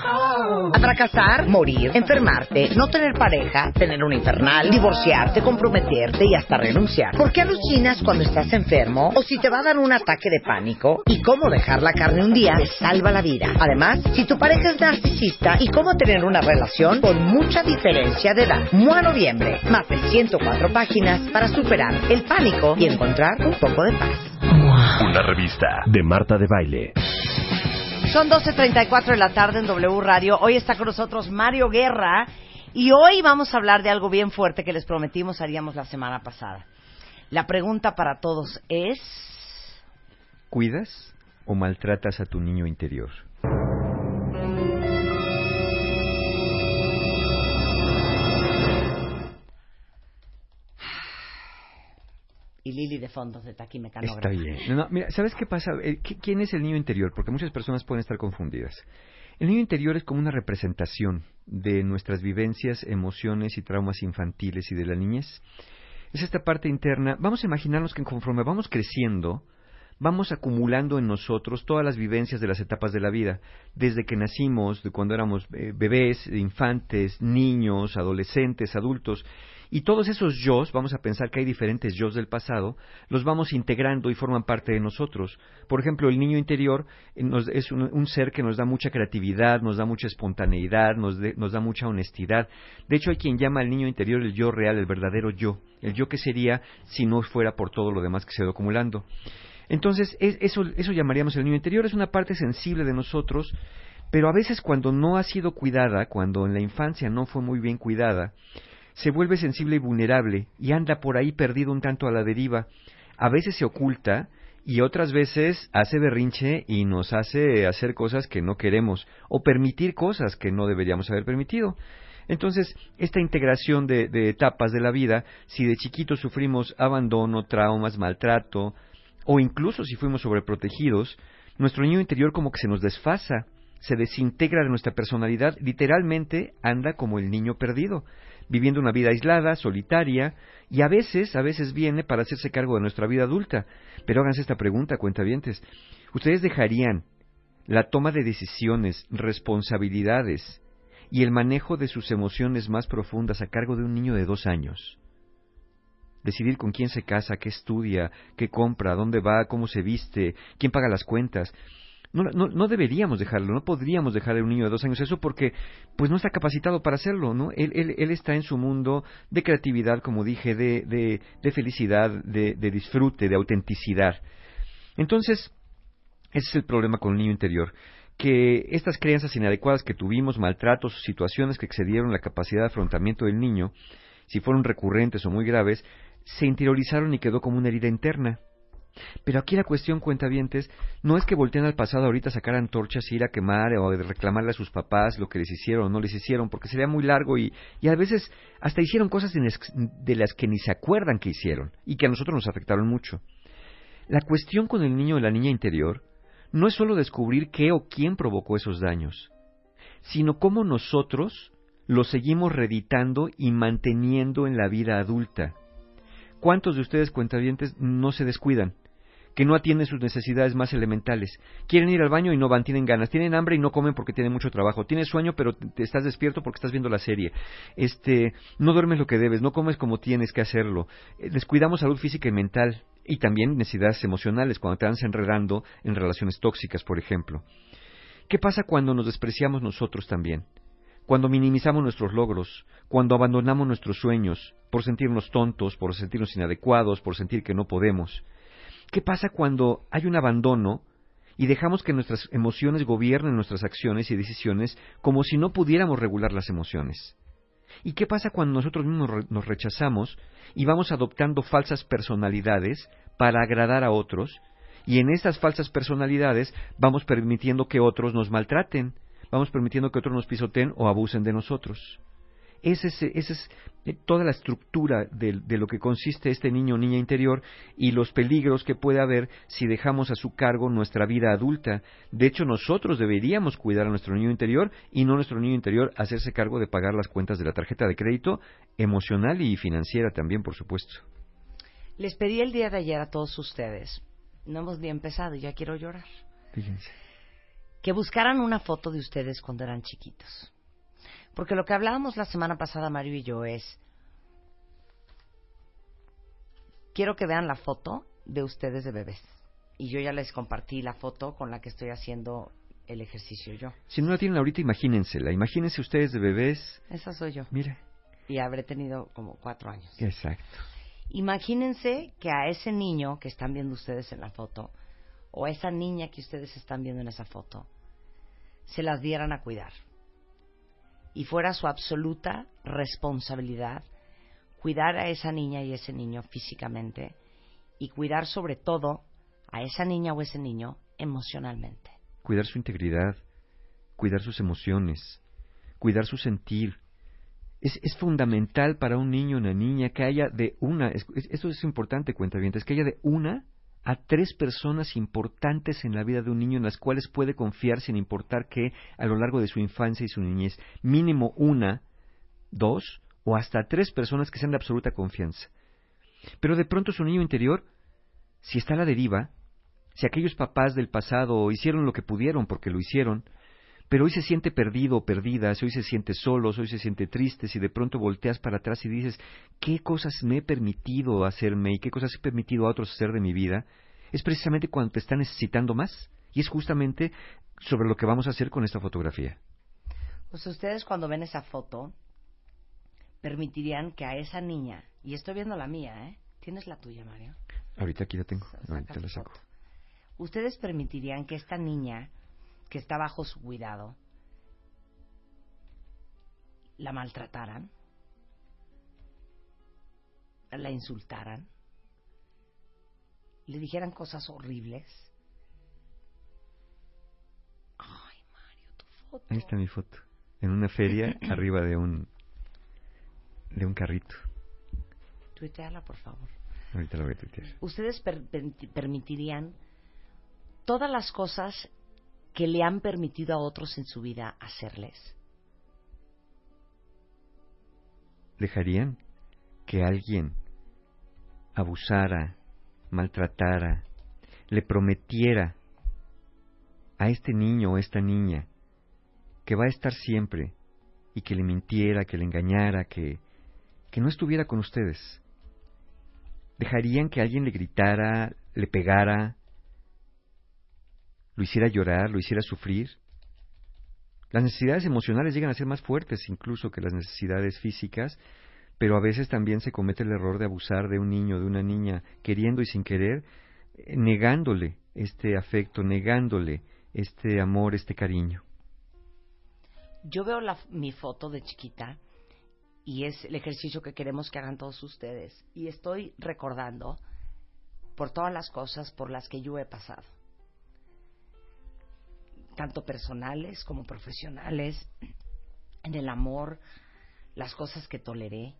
A fracasar, morir, enfermarte, no tener pareja, tener un infernal, divorciarte, comprometerte y hasta renunciar. ¿Por qué alucinas cuando estás enfermo o si te va a dar un ataque de pánico? ¿Y cómo dejar la carne un día te salva la vida? Además, si tu pareja es narcisista y cómo tener una relación con mucha diferencia de edad. MOA Noviembre, más de 104 páginas para superar el pánico y encontrar un poco de paz. Una revista de Marta de Baile. Son 12.34 de la tarde en W Radio. Hoy está con nosotros Mario Guerra y hoy vamos a hablar de algo bien fuerte que les prometimos haríamos la semana pasada. La pregunta para todos es... ¿Cuidas o maltratas a tu niño interior? Lili de Está bien. ¿sabes qué pasa? Eh, ¿Qui- ¿Quién es el niño interior? Porque muchas personas pueden estar confundidas. El niño interior es como una representación de nuestras vivencias, emociones y traumas infantiles y de la niñez. Es esta parte interna. Vamos a imaginarnos que conforme vamos creciendo, vamos acumulando en nosotros todas las vivencias de las etapas de la vida, desde que nacimos, de cuando éramos eh, bebés, infantes, niños, adolescentes, adultos, y todos esos yo, vamos a pensar que hay diferentes yo del pasado, los vamos integrando y forman parte de nosotros. Por ejemplo, el niño interior eh, nos- es un, ser que nos da mucha creatividad, nos da mucha espontaneidad, nos, de- nos da mucha honestidad. De hecho, hay quien llama al niño interior el yo real, el verdadero yo, el yo que sería si no fuera por todo lo demás que se ha ido acumulando. Entonces, es- eso, eso llamaríamos el niño interior, es una parte sensible de nosotros, pero a veces cuando no ha sido cuidada, cuando en la infancia no fue muy bien cuidada, se vuelve sensible y vulnerable y anda por ahí perdido un tanto a la deriva. A veces se oculta y otras veces hace berrinche y nos hace hacer cosas que no queremos o permitir cosas que no deberíamos haber permitido. Entonces, esta integración de, etapas de la vida, si de chiquitos sufrimos abandono, traumas, maltrato, o incluso si fuimos sobreprotegidos, nuestro niño interior como que se nos desfasa, se desintegra de nuestra personalidad, literalmente anda como el niño perdido, viviendo una vida aislada, solitaria, y a veces, a veces viene para hacerse cargo de nuestra vida adulta. Pero háganse esta pregunta, cuentavientes. ¿Ustedes dejarían la toma de decisiones, responsabilidades y el manejo de sus emociones más profundas a cargo de un niño de dos años? decidir con quién se casa, qué estudia, qué compra, dónde va, cómo se viste, quién paga las cuentas. No, no, no deberíamos dejarlo, no podríamos dejarle a un niño de dos años eso porque pues no está capacitado para hacerlo, ¿no? Él, él, él está en su mundo de creatividad, como dije, de, de, de felicidad, de, de disfrute, de autenticidad. Entonces, ese es el problema con el niño interior que estas creencias inadecuadas que tuvimos, maltratos situaciones que excedieron la capacidad de afrontamiento del niño, si fueron recurrentes o muy graves, se interiorizaron y quedó como una herida interna. Pero aquí la cuestión, cuentavientes, no es que volteen al pasado ahorita a sacar antorchas y ir a quemar o reclamarle a sus papás lo que les hicieron o no les hicieron, porque sería muy largo y, y a veces hasta hicieron cosas de las que ni se acuerdan que hicieron y que a nosotros nos afectaron mucho. La cuestión con el niño o la niña interior no es solo descubrir qué o quién provocó esos daños, sino cómo nosotros los seguimos reeditando y manteniendo en la vida adulta. ¿Cuántos de ustedes, cuentavientes, no se descuidan? Que no atienden sus necesidades más elementales. Quieren ir al baño y no van, tienen ganas. Tienen hambre y no comen porque tienen mucho trabajo. Tienes sueño pero te estás despierto porque estás viendo la serie. Este, no duermes lo que debes, no comes como tienes que hacerlo. Eh, Descuidamos salud física y mental y también necesidades emocionales cuando te vas enredando en relaciones tóxicas, por ejemplo. ¿Qué pasa cuando nos despreciamos nosotros también? cuando minimizamos nuestros logros, cuando abandonamos nuestros sueños, por sentirnos tontos, por sentirnos inadecuados, por sentir que no podemos. ¿Qué pasa cuando hay un abandono y dejamos que nuestras emociones gobiernen nuestras acciones y decisiones como si no pudiéramos regular las emociones? ¿Y qué pasa cuando nosotros mismos nos rechazamos y vamos adoptando falsas personalidades para agradar a otros? Y en esas falsas personalidades vamos permitiendo que otros nos maltraten, vamos permitiendo que otros nos pisoteen o abusen de nosotros. Esa es, es eh, toda la estructura de, de, lo que consiste este niño o niña interior y los peligros que puede haber si dejamos a su cargo nuestra vida adulta. De hecho, nosotros deberíamos cuidar a nuestro niño interior y no nuestro niño interior hacerse cargo de pagar las cuentas de la tarjeta de crédito, emocional y financiera también, por supuesto. Les pedí el día de ayer a todos ustedes, no hemos ni empezado y ya quiero llorar. Fíjense. Que buscaran una foto de ustedes cuando eran chiquitos porque lo que hablábamos la semana pasada, Mario y yo, es, quiero que vean la foto de ustedes de bebés. Y yo ya les compartí la foto con la que estoy haciendo el ejercicio yo. Si no la tienen ahorita, imagínensela. Imagínense ustedes de bebés. Esa soy yo. Mira. Y habré tenido como cuatro años. Exacto. Imagínense que a ese niño que están viendo ustedes en la foto, o a esa niña que ustedes están viendo en esa foto, se las dieran a cuidar y fuera su absoluta responsabilidad cuidar a esa niña y ese niño físicamente y cuidar sobre todo a esa niña o ese niño emocionalmente. Cuidar su integridad, cuidar sus emociones, cuidar su sentir. Es, es fundamental para un niño o una niña que haya de una, esto es importante, cuenta bien, es que haya de una a tres personas importantes en la vida de un niño en las cuales puede confiar sin importar que a lo largo de su infancia y su niñez, mínimo una, dos o hasta tres personas que sean de absoluta confianza. Pero de pronto su niño interior, si está a la deriva, si aquellos papás del pasado hicieron lo que pudieron porque lo hicieron, pero hoy se siente perdido o perdida, hoy se siente solo, hoy se siente triste, si de pronto volteas para atrás y dices, ¿qué cosas me he permitido hacerme y qué cosas he permitido a otros hacer de mi vida? Es precisamente cuando te está necesitando más. Y es justamente sobre lo que vamos a hacer con esta fotografía. Pues ustedes cuando ven esa foto, permitirían que a esa niña, y estoy viendo la mía, ¿eh? ¿Tienes la tuya, Mario? Ahorita aquí la tengo, ahorita la saco. Ustedes permitirían que esta niña que está bajo su cuidado la maltrataran, la insultaran, le dijeran cosas horribles. Ay, Mario, tu foto. Ahí está mi foto. En una feria arriba de un de un carrito. Tuiteala, por favor. Ahorita lo voy a tuitear. ¿Ustedes permitirían todas las cosas que le han permitido a otros en su vida hacerles? ¿Dejarían que alguien abusara, maltratara, le prometiera a este niño o esta niña que va a estar siempre y que le mintiera, que le engañara, que, que no estuviera con ustedes? ¿Dejarían que alguien le gritara, le pegara, lo hiciera llorar, lo hiciera sufrir. Las necesidades emocionales llegan a ser más fuertes incluso que las necesidades físicas, pero a veces también se comete el error de abusar de un niño, de una niña, queriendo y sin querer, eh, negándole este afecto, negándole este amor, este cariño. Yo veo la, mi foto de chiquita y es el ejercicio que queremos que hagan todos ustedes y estoy recordando por todas las cosas por las que yo he pasado tanto personales como profesionales, en el amor, las cosas que toleré,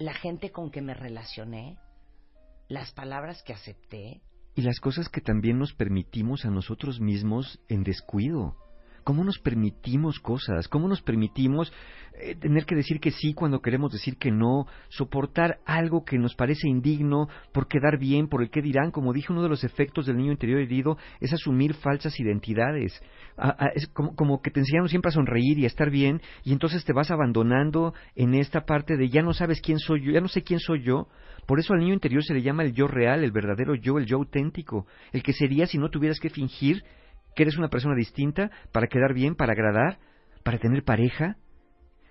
la gente con que me relacioné, las palabras que acepté. Y las cosas que también nos permitimos a nosotros mismos en descuido cómo nos permitimos cosas, cómo nos permitimos eh, tener que decir que sí cuando queremos decir que no, soportar algo que nos parece indigno por quedar bien, por el que dirán, como dije, uno de los efectos del niño interior herido es asumir falsas identidades, es como, como que te enseñaron siempre a sonreír y a estar bien y entonces te vas abandonando en esta parte de ya no sabes quién soy yo, ya no sé quién soy yo, por eso al niño interior se le llama el yo real, el verdadero yo, el yo auténtico, el que sería si no tuvieras que fingir que eres una persona distinta para quedar bien, para agradar, para tener pareja?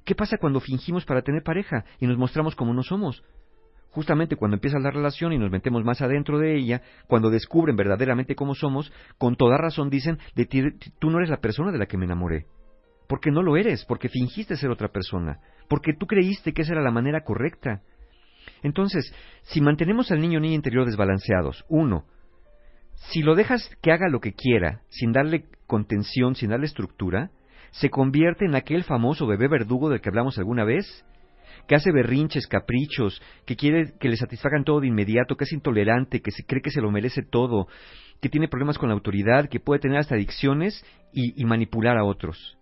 ¿Qué pasa cuando fingimos para tener pareja y nos mostramos como no somos? Justamente cuando empieza la relación y nos metemos más adentro de ella, cuando descubren verdaderamente cómo somos, con toda razón dicen, de ti, tú no eres la persona de la que me enamoré. Porque no lo eres, porque fingiste ser otra persona, porque tú creíste que esa era la manera correcta. Entonces, si mantenemos al niño o niña interior desbalanceados, uno, si lo dejas que haga lo que quiera, sin darle contención, sin darle estructura, se convierte en aquel famoso bebé verdugo del que hablamos alguna vez, que hace berrinches, caprichos, que quiere que le satisfagan todo de inmediato, que es intolerante, que se cree que se lo merece todo, que tiene problemas con la autoridad, que puede tener hasta adicciones y, y manipular a otros.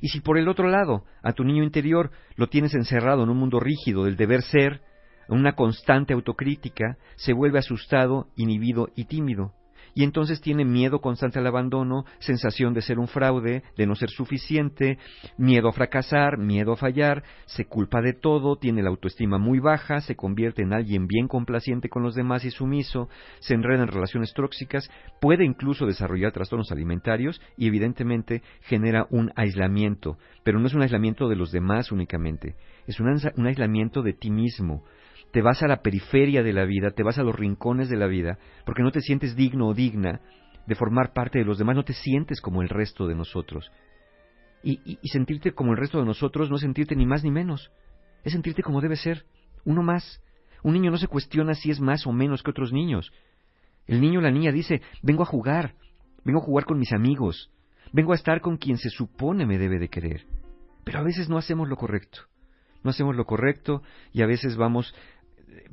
Y si por el otro lado a tu niño interior lo tienes encerrado en un mundo rígido del deber ser, en una constante autocrítica, se vuelve asustado, inhibido y tímido y entonces tiene miedo constante al abandono, sensación de ser un fraude, de no ser suficiente, miedo a fracasar, miedo a fallar, se culpa de todo, tiene la autoestima muy baja, se convierte en alguien bien complaciente con los demás y sumiso, se enreda en relaciones tóxicas, puede incluso desarrollar trastornos alimentarios y evidentemente genera un aislamiento, pero no es un aislamiento de los demás únicamente, es un, un aislamiento de ti mismo, te vas a la periferia de la vida, te vas a los rincones de la vida, porque no te sientes digno o digna de formar parte de los demás, no te sientes como el resto de nosotros. Y, sentirte como el resto de nosotros no es sentirte ni más ni menos, es sentirte como debe ser, uno más. Un niño no se cuestiona si es más o menos que otros niños. El niño o la niña dice, vengo a jugar, vengo a jugar con mis amigos, vengo a estar con quien se supone me debe de querer. Pero a veces no hacemos lo correcto. No hacemos lo correcto y a veces vamos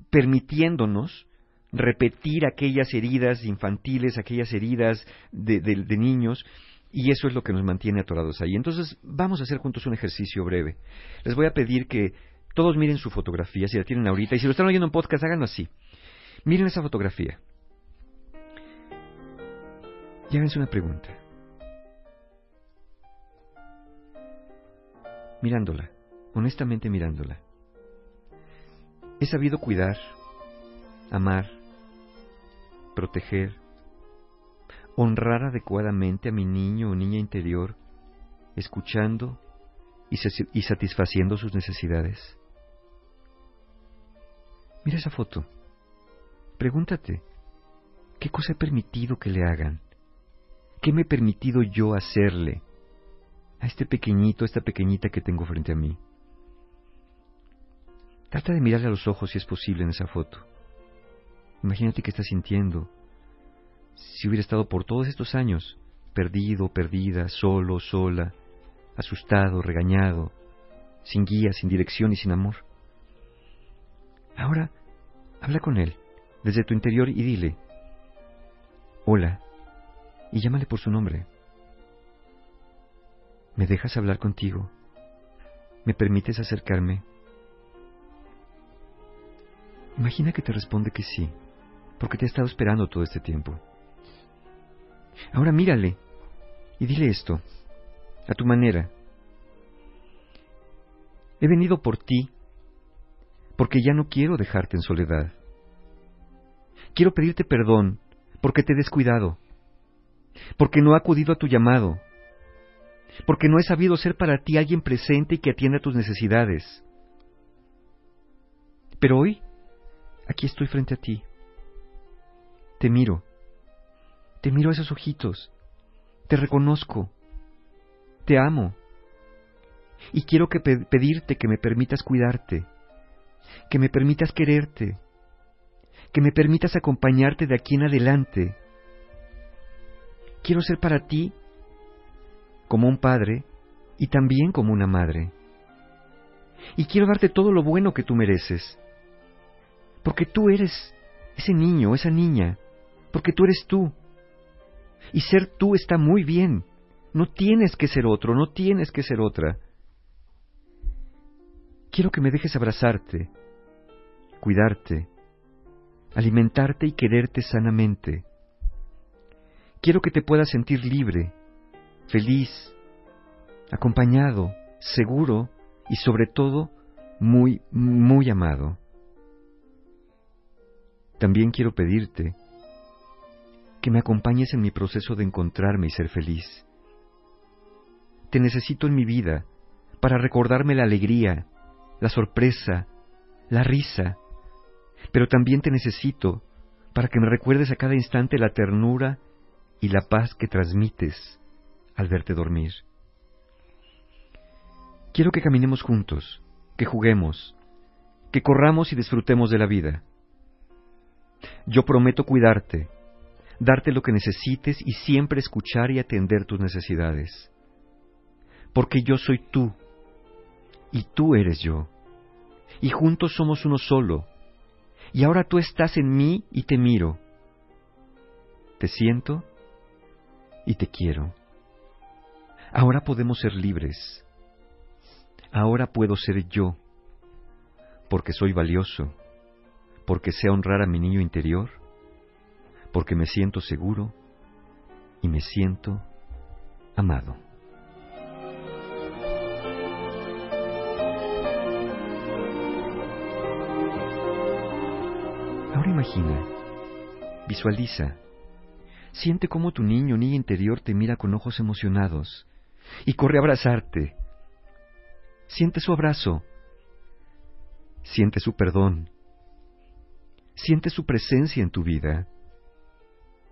permitiéndonos repetir aquellas heridas infantiles, aquellas heridas de, niños, y eso es lo que nos mantiene atorados ahí. Entonces, vamos a hacer juntos un ejercicio breve. Les voy a pedir que todos miren su fotografía, si la tienen ahorita, y si lo están oyendo en podcast, háganlo así. Miren esa fotografía. Y una pregunta. Mirándola, honestamente mirándola. He sabido cuidar, amar, proteger, honrar adecuadamente a mi niño o niña interior, escuchando y, satisfaciendo sus necesidades. Mira esa foto. Pregúntate, ¿qué cosa he permitido que le hagan? ¿Qué me he permitido yo hacerle a este pequeñito, a esta pequeñita que tengo frente a mí? Trata de mirarle a los ojos si es posible en esa foto. Imagínate qué está sintiendo. Si hubiera estado por todos estos años, perdido, perdida, solo, sola, asustado, regañado, sin guía, sin dirección y sin amor. Ahora, habla con él, desde tu interior, y dile, hola, y llámale por su nombre. ¿Me dejas hablar contigo? ¿Me permites acercarme? Imagina que te responde que sí, porque te ha estado esperando todo este tiempo. Ahora mírale y dile esto, a tu manera. He venido por ti porque ya no quiero dejarte en soledad. Quiero pedirte perdón porque te he descuidado, porque no he acudido a tu llamado, porque no he sabido ser para ti alguien presente y que atienda tus necesidades. Pero hoy Aquí estoy frente a ti. Te miro. Te miro esos ojitos. Te reconozco. Te amo. Y quiero que pedirte que me permitas cuidarte, que me permitas quererte, que me permitas acompañarte de aquí en adelante. Quiero ser para ti como un padre y también como una madre. Y quiero darte todo lo bueno que tú mereces porque tú eres ese niño, esa niña, porque tú eres tú. Y ser tú está muy bien. No tienes que ser otro, no tienes que ser otra. Quiero que me dejes abrazarte, cuidarte, alimentarte y quererte sanamente. Quiero que te puedas sentir libre, feliz, acompañado, seguro y sobre todo muy, muy amado también quiero pedirte que me acompañes en mi proceso de encontrarme y ser feliz. te necesito en mi vida para recordarme la alegría, la sorpresa, la risa, pero también te necesito para que me recuerdes a cada instante la ternura y la paz que transmites al verte dormir. Quiero que caminemos juntos, que juguemos, que corramos y disfrutemos de la vida. Yo prometo cuidarte, darte lo que necesites y siempre escuchar y atender tus necesidades. Porque yo soy tú y tú eres yo. Y juntos somos uno solo. Y ahora tú estás en mí y te miro. Te siento y te quiero. Ahora podemos ser libres. Ahora puedo ser yo, porque soy valioso, porque sé honrar a mi niño interior, porque me siento seguro y me siento amado. Ahora imagina, visualiza, siente cómo tu niño niña interior te mira con ojos emocionados y corre a abrazarte. Siente su abrazo, siente su perdón, siente su presencia en tu vida.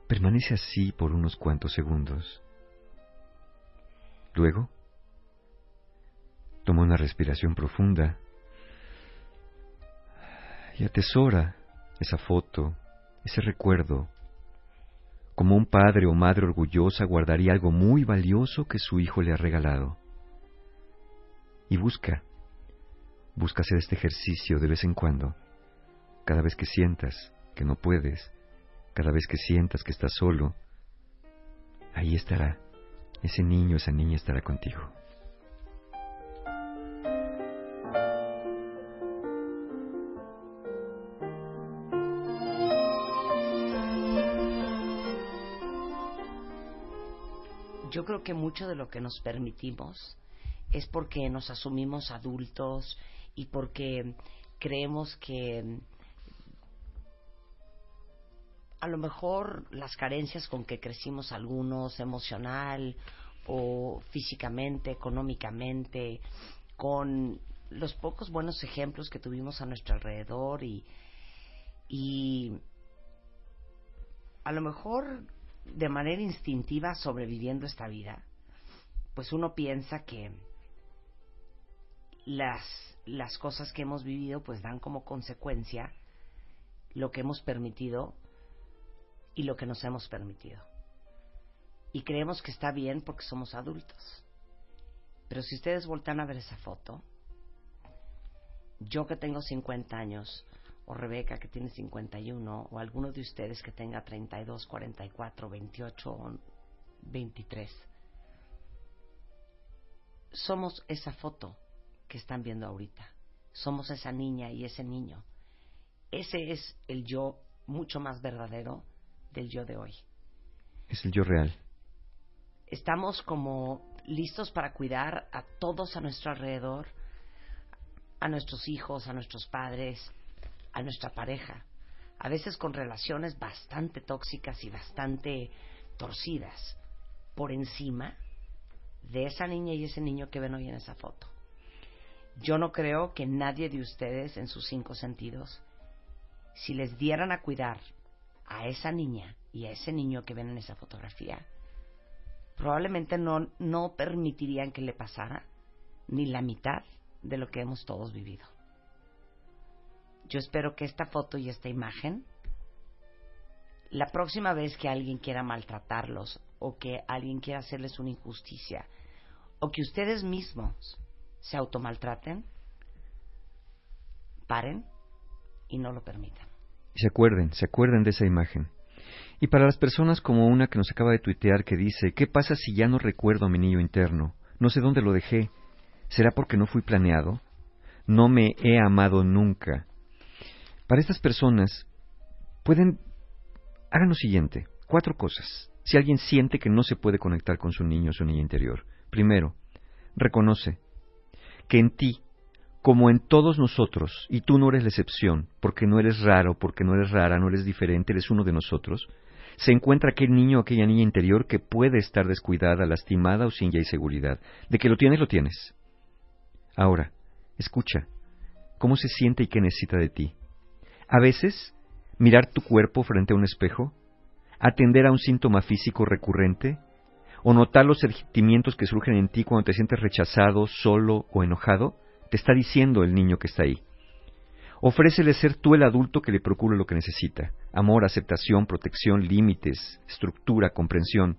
Permanece así por unos cuantos segundos. Luego, toma una respiración profunda y atesora esa foto, ese recuerdo, como un padre o madre orgullosa guardaría algo muy valioso que su hijo le ha regalado. Y busca, busca hacer este ejercicio de vez en cuando, cada vez que sientas que no puedes, cada vez que sientas que estás solo, ahí estará, ese niño, esa niña estará contigo. yo creo que mucho de lo que nos permitimos es porque nos asumimos adultos y porque creemos que a lo mejor las carencias con que crecimos algunos, emocional o físicamente, económicamente, con los pocos buenos ejemplos que tuvimos a nuestro alrededor y, a lo mejor de manera instintiva sobreviviendo esta vida, pues uno piensa que las, las cosas que hemos vivido pues dan como consecuencia lo que hemos permitido y lo que nos hemos permitido. Y creemos que está bien porque somos adultos. Pero si ustedes voltan a ver esa foto, yo que tengo 50 años, o Rebeca que tiene 51, o alguno de ustedes que tenga 32, 44, 28 o 23. Somos esa foto que están viendo ahorita. Somos esa niña y ese niño. Ese es el yo mucho más verdadero del yo de hoy. Es el yo real. Estamos como listos para cuidar a todos a nuestro alrededor, a nuestros hijos, a nuestros padres, a nuestra pareja, a veces con relaciones bastante tóxicas y bastante torcidas, por encima de esa niña y ese niño que ven hoy en esa foto. Yo no creo que nadie de ustedes en sus cinco sentidos, si les dieran a cuidar a esa niña y a ese niño que ven en esa fotografía, probablemente no, no permitirían que le pasara ni la mitad de lo que hemos todos vivido. Yo espero que esta foto y esta imagen, la próxima vez que alguien quiera maltratarlos o que alguien quiera hacerles una injusticia o que ustedes mismos se automaltraten, paren y no lo permitan. Y se acuerden, se acuerden de esa imagen. Y para las personas como una que nos acaba de tuitear que dice, ¿qué pasa si ya no recuerdo a mi niño interno? No sé dónde lo dejé. ¿Será porque no fui planeado? No me he amado nunca. Para estas personas, pueden, hagan lo siguiente, cuatro cosas. Si alguien siente que no se puede conectar con su niño o su niña interior, primero, reconoce que en ti, como en todos nosotros, y tú no eres la excepción, porque no eres raro, porque no eres rara, no eres diferente, eres uno de nosotros, se encuentra aquel niño aquella niña interior que puede estar descuidada, lastimada o sin ya seguridad. De que lo tienes, lo tienes. Ahora, escucha, ¿cómo se siente y qué necesita de ti? A veces, mirar tu cuerpo frente a un espejo, atender a un síntoma físico recurrente, o notar los sentimientos que surgen en ti cuando te sientes rechazado, solo o enojado, te está diciendo el niño que está ahí. Ofrécele ser tú el adulto que le procure lo que necesita. Amor, aceptación, protección, límites, estructura, comprensión,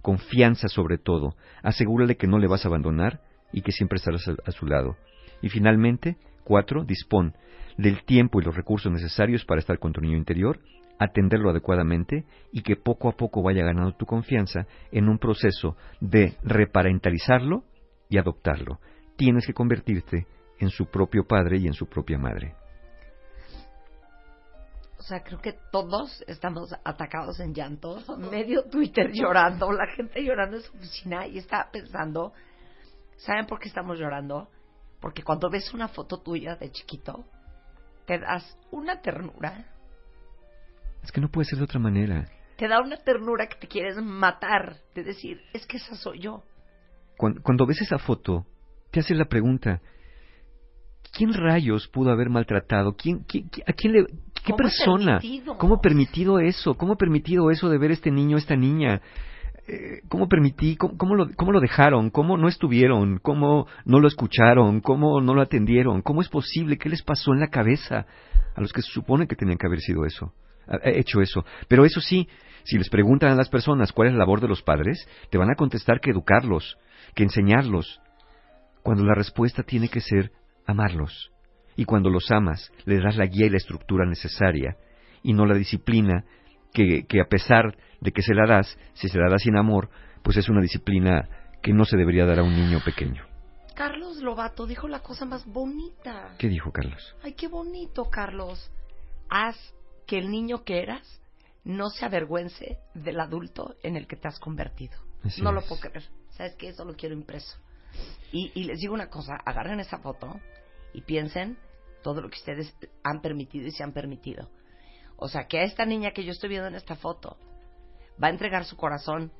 confianza sobre todo. Asegúrale que no le vas a abandonar y que siempre estarás a, su lado. Y finalmente, cuatro, dispón del tiempo y los recursos necesarios para estar con tu niño interior, atenderlo adecuadamente y que poco a poco vaya ganando tu confianza en un proceso de reparentalizarlo y adoptarlo. Tienes que convertirte en su propio padre y en su propia madre. O sea, creo que todos estamos atacados en llantos, medio Twitter llorando, la gente llorando en su oficina y está pensando, ¿saben por qué estamos llorando? Porque cuando ves una foto tuya de chiquito, te das una ternura. Es que no puede ser de otra manera. Te da una ternura que te quieres matar, de decir, es que esa soy yo. Cuando, cuando ves esa foto, te haces la pregunta, ¿quién rayos pudo haber maltratado? ¿Quién, quién, a quién le, ¿Qué persona? Permitido? ¿Cómo permitido eso? ¿Cómo permitido eso de ver este niño, esta niña? Eh, ¿Cómo permití? Cómo, cómo, lo, ¿Cómo lo dejaron? ¿Cómo no estuvieron? ¿Cómo no lo escucharon? ¿Cómo no lo atendieron? ¿Cómo es posible? ¿Qué les pasó en la cabeza a los que se supone que tenían que haber sido eso? hecho eso. Pero eso sí, si les preguntan a las personas cuál es la labor de los padres, te van a contestar que educarlos, que enseñarlos, cuando la respuesta tiene que ser amarlos. Y cuando los amas, les das la guía y la estructura necesaria, y no la disciplina que, que a pesar de que se la das, si se la das sin amor, pues es una disciplina que no se debería dar a un niño pequeño. Carlos Lobato dijo la cosa más bonita. ¿Qué dijo Carlos? Ay, qué bonito, Carlos. Haz que el niño que eras no se avergüence del adulto en el que te has convertido. Así no lo puedo creer. ¿Sabes qué? Eso lo quiero impreso. Y, y les digo una cosa, agarren esa foto y piensen todo lo que ustedes han permitido y se han permitido. O sea, que a esta niña que yo estoy viendo en esta foto va a entregar su corazón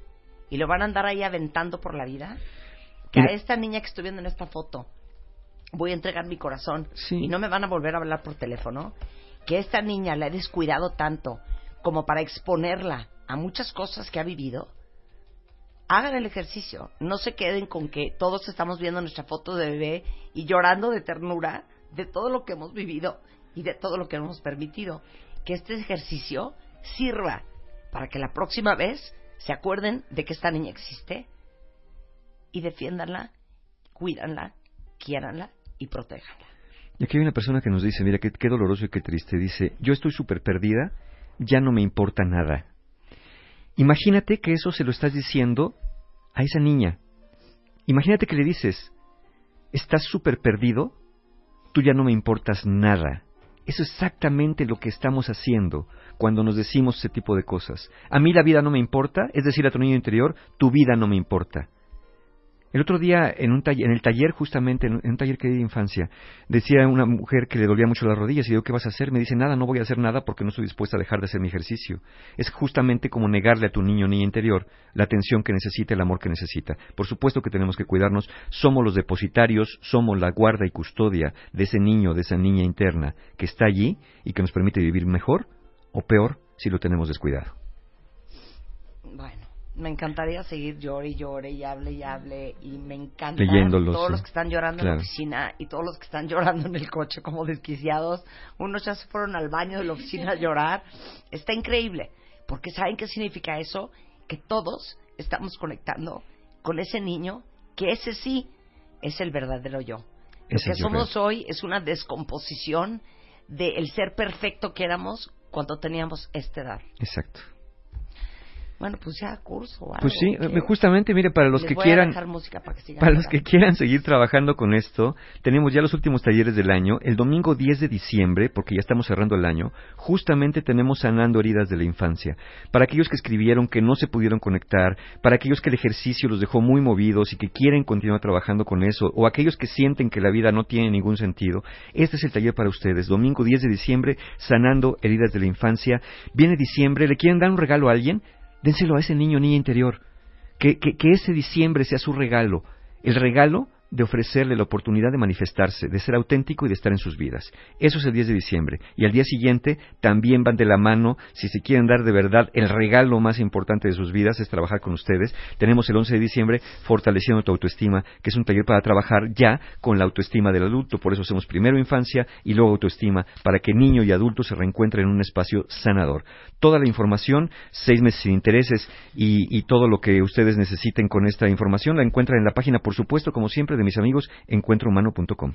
y lo van a andar ahí aventando por la vida. Que a esta niña que estoy viendo en esta foto voy a entregar mi corazón Sí. y no me van a volver a hablar por teléfono. Que esta niña la he descuidado tanto como para exponerla a muchas cosas que ha vivido. Hagan el ejercicio. No se queden con que todos estamos viendo nuestra foto de bebé y llorando de ternura de todo lo que hemos vivido y de todo lo que hemos permitido. Que este ejercicio sirva para que la próxima vez se acuerden de que esta niña existe y defiéndanla, cuídanla, quiéranla y protéjanla. Y aquí hay una persona que nos dice, mira, qué, doloroso y qué triste. Dice, yo estoy súper perdida, ya no me importa nada. Imagínate que eso se lo estás diciendo a esa niña. Imagínate que le dices, estás súper perdido, tú ya no me importas nada. Eso es exactamente lo que estamos haciendo cuando nos decimos ese tipo de cosas. A mí la vida no me importa, es decir, a tu niño interior, tu vida no me importa. El otro día, en, un taller, en el taller, justamente, en, un taller que di de infancia, decía una mujer que le dolía mucho las rodillas y digo, ¿qué vas a hacer? Me dice, nada, no voy a hacer nada porque no estoy dispuesta a dejar de hacer mi ejercicio. Es justamente como negarle a tu niño o niña interior la atención que necesita, el amor que necesita. Por supuesto que tenemos que cuidarnos, somos los depositarios, somos la guarda y custodia de ese niño, de esa niña interna que está allí y que nos permite vivir mejor o peor si lo tenemos descuidado. Me encantaría seguir llore y llore y hable y hable y me encanta Leyéndolos, todos sí. los que están llorando en la oficina y todos los que están llorando en el coche como desquiciados. Unos ya se fueron al baño de la oficina a llorar. Está increíble, porque ¿saben qué significa eso? Que todos estamos conectando con ese niño, que ese sí es el verdadero yo. Lo que yo somos hoy es una descomposición del ser perfecto que éramos cuando teníamos esta edad. Exacto. Bueno, pues ya curso. o Pues sí, algo, eh, que- justamente, mire, para los que quieran, para que sigan para los que quieran seguir trabajando con esto, tenemos ya los últimos talleres del año. El domingo 10 de diciembre, porque ya estamos cerrando el año, justamente tenemos sanando heridas de la infancia. Para aquellos que escribieron que no se pudieron conectar, para aquellos que el ejercicio los dejó muy movidos y que quieren continuar trabajando con eso, o aquellos que sienten que la vida no tiene ningún sentido, este es el taller para ustedes. Domingo 10 de diciembre, sanando heridas de la infancia. Viene diciembre, ¿le quieren dar un regalo a alguien? Dénselo a ese niño niña interior. Que, que, que ese diciembre sea su regalo. El regalo de ofrecerle la oportunidad de manifestarse, de ser auténtico y de estar en sus vidas. Eso es el 10 de diciembre. Y al día siguiente también van de la mano, si se quieren dar de verdad el regalo más importante de sus vidas, es trabajar con ustedes. Tenemos el 11 de diciembre Fortaleciendo tu autoestima, que es un taller para trabajar ya con la autoestima del adulto. Por eso hacemos primero infancia y luego autoestima, para que niño y adulto se reencuentren en un espacio sanador. Toda la información, seis meses sin intereses y, todo lo que ustedes necesiten con esta información la encuentran en la página, por supuesto, como siempre, mis amigos, encuentrohumano.com.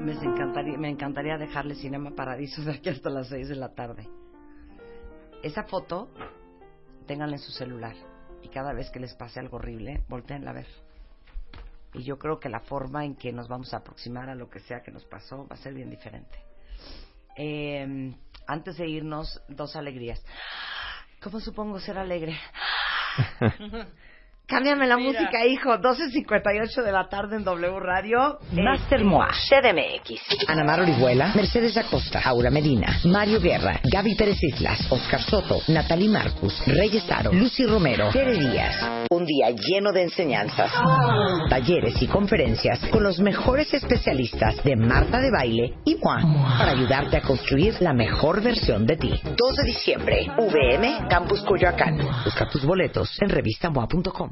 Me encantaría, me encantaría dejarle Cinema Paradiso de aquí hasta las 6 de la tarde. Esa foto, ténganla en su celular. Y cada vez que les pase algo horrible, volteenla a ver. Y yo creo que la forma en que nos vamos a aproximar a lo que sea que nos pasó va a ser bien diferente. Eh, antes de irnos, dos alegrías. ¿Cómo supongo ser alegre? Cámbiame la música, hijo. 12.58 de la tarde en W Radio. Master Moa, CDMX, Ana Mar Orihuela, Mercedes Acosta, Aura Medina, Mario Guerra, Gaby Pérez Islas, Oscar Soto, Natalie Marcus, Reyes Aro, Lucy Romero, Tere Díaz. Un día lleno de enseñanzas, talleres y conferencias con los mejores especialistas de Marta de Baile y Juan para ayudarte a construir la mejor versión de ti. 2 de diciembre, VM, Campus Coyoacán. Busca tus boletos en revistamoa.com.